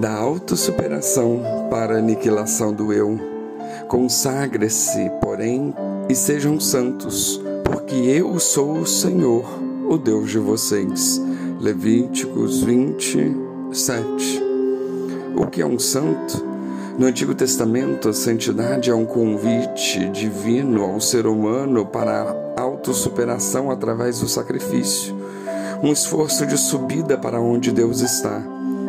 Da autossuperação para a aniquilação do eu. Consagre-se, porém, e sejam santos, porque eu sou o Senhor, o Deus de vocês. Levíticos 27. O que é um santo? No Antigo Testamento, a santidade é um convite divino ao ser humano para a autossuperação através do sacrifício, um esforço de subida para onde Deus está.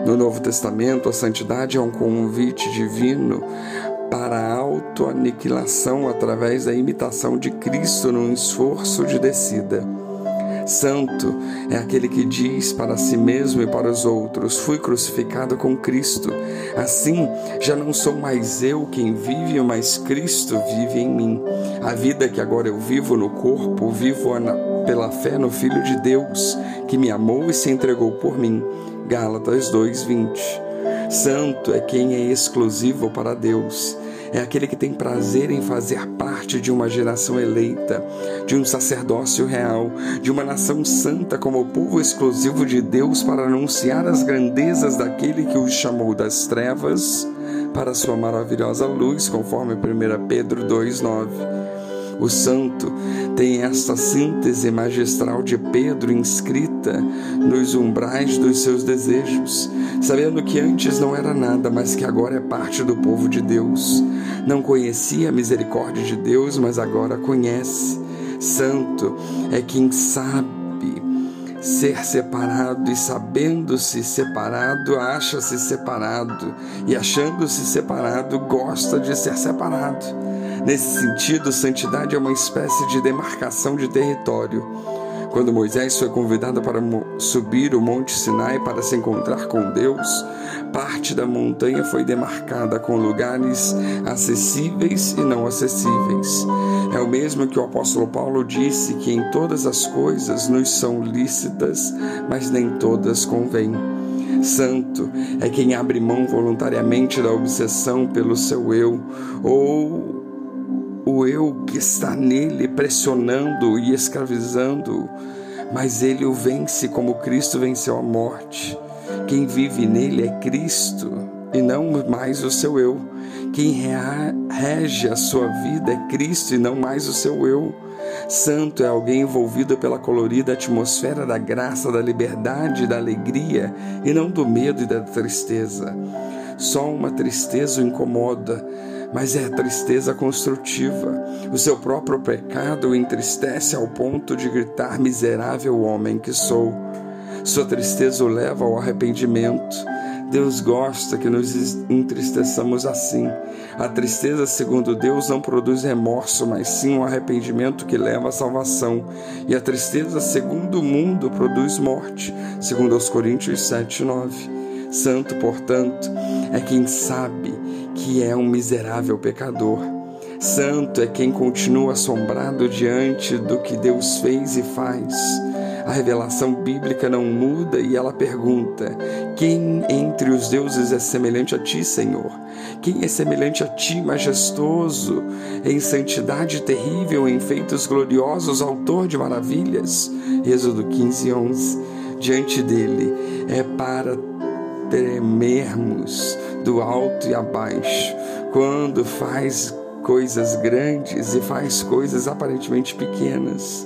No Novo Testamento, a santidade é um convite divino para a autoaniquilação através da imitação de Cristo num esforço de descida. Santo é aquele que diz para si mesmo e para os outros: Fui crucificado com Cristo. Assim, já não sou mais eu quem vive, mas Cristo vive em mim. A vida que agora eu vivo no corpo, vivo pela fé no Filho de Deus, que me amou e se entregou por mim. Gálatas 2:20. Santo é quem é exclusivo para Deus é aquele que tem prazer em fazer parte de uma geração eleita, de um sacerdócio real, de uma nação santa como povo exclusivo de Deus para anunciar as grandezas daquele que os chamou das trevas para sua maravilhosa luz, conforme 1 Pedro 2,9. O santo tem esta síntese magistral de Pedro inscrita nos umbrais dos seus desejos, sabendo que antes não era nada, mas que agora é parte do povo de Deus. Não conhecia a misericórdia de Deus, mas agora conhece. Santo é quem sabe ser separado e sabendo-se separado, acha-se separado e achando-se separado, gosta de ser separado. Nesse sentido, santidade é uma espécie de demarcação de território. Quando Moisés foi convidado para subir o Monte Sinai para se encontrar com Deus, parte da montanha foi demarcada com lugares acessíveis e não acessíveis. É o mesmo que o apóstolo Paulo disse que em todas as coisas nos são lícitas, mas nem todas convêm. Santo é quem abre mão voluntariamente da obsessão pelo seu eu ou o eu que está nele pressionando e escravizando, mas ele o vence como Cristo venceu a morte. Quem vive nele é Cristo e não mais o seu eu. Quem rege a sua vida é Cristo e não mais o seu eu. Santo é alguém envolvido pela colorida atmosfera da graça, da liberdade, da alegria e não do medo e da tristeza. Só uma tristeza o incomoda, mas é a tristeza construtiva. O seu próprio pecado o entristece ao ponto de gritar: Miserável homem que sou. Sua tristeza o leva ao arrependimento. Deus gosta que nos entristeçamos assim. A tristeza, segundo Deus, não produz remorso, mas sim um arrependimento que leva à salvação. E a tristeza, segundo o mundo, produz morte, segundo aos Coríntios 7, 9. Santo, portanto, é quem sabe que é um miserável pecador. Santo é quem continua assombrado diante do que Deus fez e faz. A revelação bíblica não muda e ela pergunta: Quem entre os deuses é semelhante a ti, Senhor? Quem é semelhante a ti, majestoso, em santidade terrível, em feitos gloriosos, autor de maravilhas? Êxodo 15, 11. Diante dele é para tremermos do alto e abaixo, quando faz coisas grandes e faz coisas aparentemente pequenas.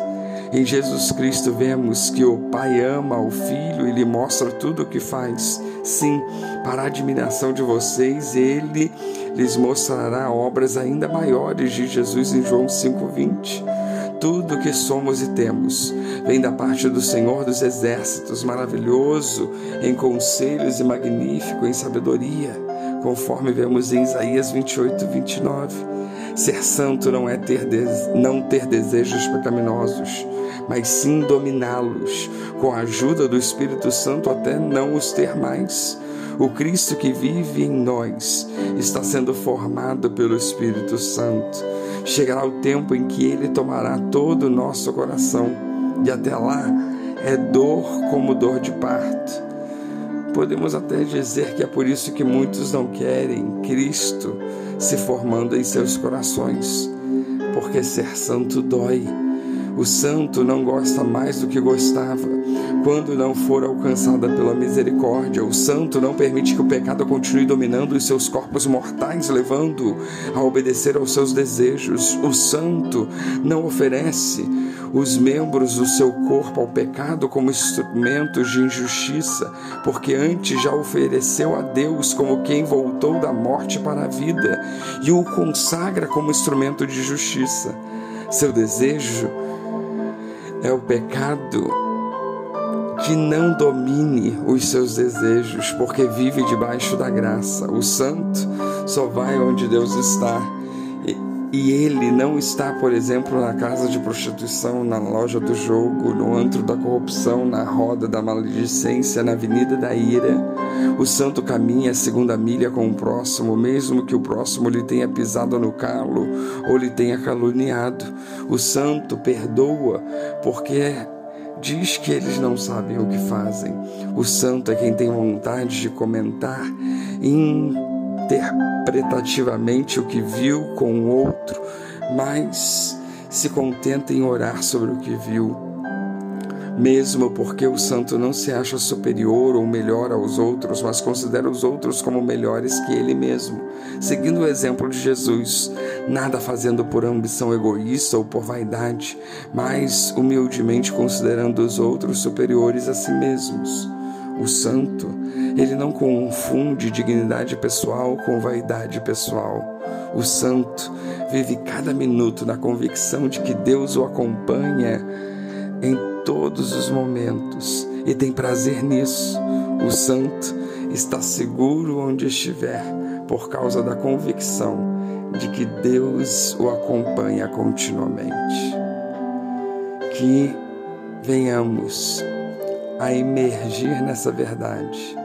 Em Jesus Cristo vemos que o Pai ama o Filho e lhe mostra tudo o que faz. Sim, para a admiração de vocês, ele lhes mostrará obras ainda maiores de Jesus em João 5:20 tudo que somos e temos vem da parte do Senhor dos Exércitos, maravilhoso em conselhos e magnífico em sabedoria, conforme vemos em Isaías 28, 29. Ser santo não é ter não ter desejos pecaminosos, mas sim dominá-los, com a ajuda do Espírito Santo até não os ter mais. O Cristo que vive em nós está sendo formado pelo Espírito Santo Chegará o tempo em que Ele tomará todo o nosso coração, e até lá é dor como dor de parto. Podemos até dizer que é por isso que muitos não querem Cristo se formando em seus corações, porque ser santo dói. O santo não gosta mais do que gostava. Quando não for alcançada pela misericórdia, o santo não permite que o pecado continue dominando os seus corpos mortais, levando a obedecer aos seus desejos. O santo não oferece os membros do seu corpo ao pecado como instrumentos de injustiça, porque antes já ofereceu a Deus como quem voltou da morte para a vida e o consagra como instrumento de justiça. Seu desejo é o pecado que não domine os seus desejos, porque vive debaixo da graça. O santo só vai onde Deus está. E ele não está, por exemplo, na casa de prostituição, na loja do jogo, no antro da corrupção, na roda da maledicência, na avenida da ira. O santo caminha a segunda milha com o próximo, mesmo que o próximo lhe tenha pisado no calo ou lhe tenha caluniado. O santo perdoa, porque diz que eles não sabem o que fazem. O santo é quem tem vontade de comentar interpretativamente o que viu com o outro, mas se contenta em orar sobre o que viu. Mesmo porque o santo não se acha superior ou melhor aos outros, mas considera os outros como melhores que ele mesmo, seguindo o exemplo de Jesus, nada fazendo por ambição egoísta ou por vaidade, mas humildemente considerando os outros superiores a si mesmos. O santo, ele não confunde dignidade pessoal com vaidade pessoal. O santo vive cada minuto na convicção de que Deus o acompanha em todos os momentos e tem prazer nisso. O santo está seguro onde estiver por causa da convicção de que Deus o acompanha continuamente. Que venhamos a emergir nessa verdade.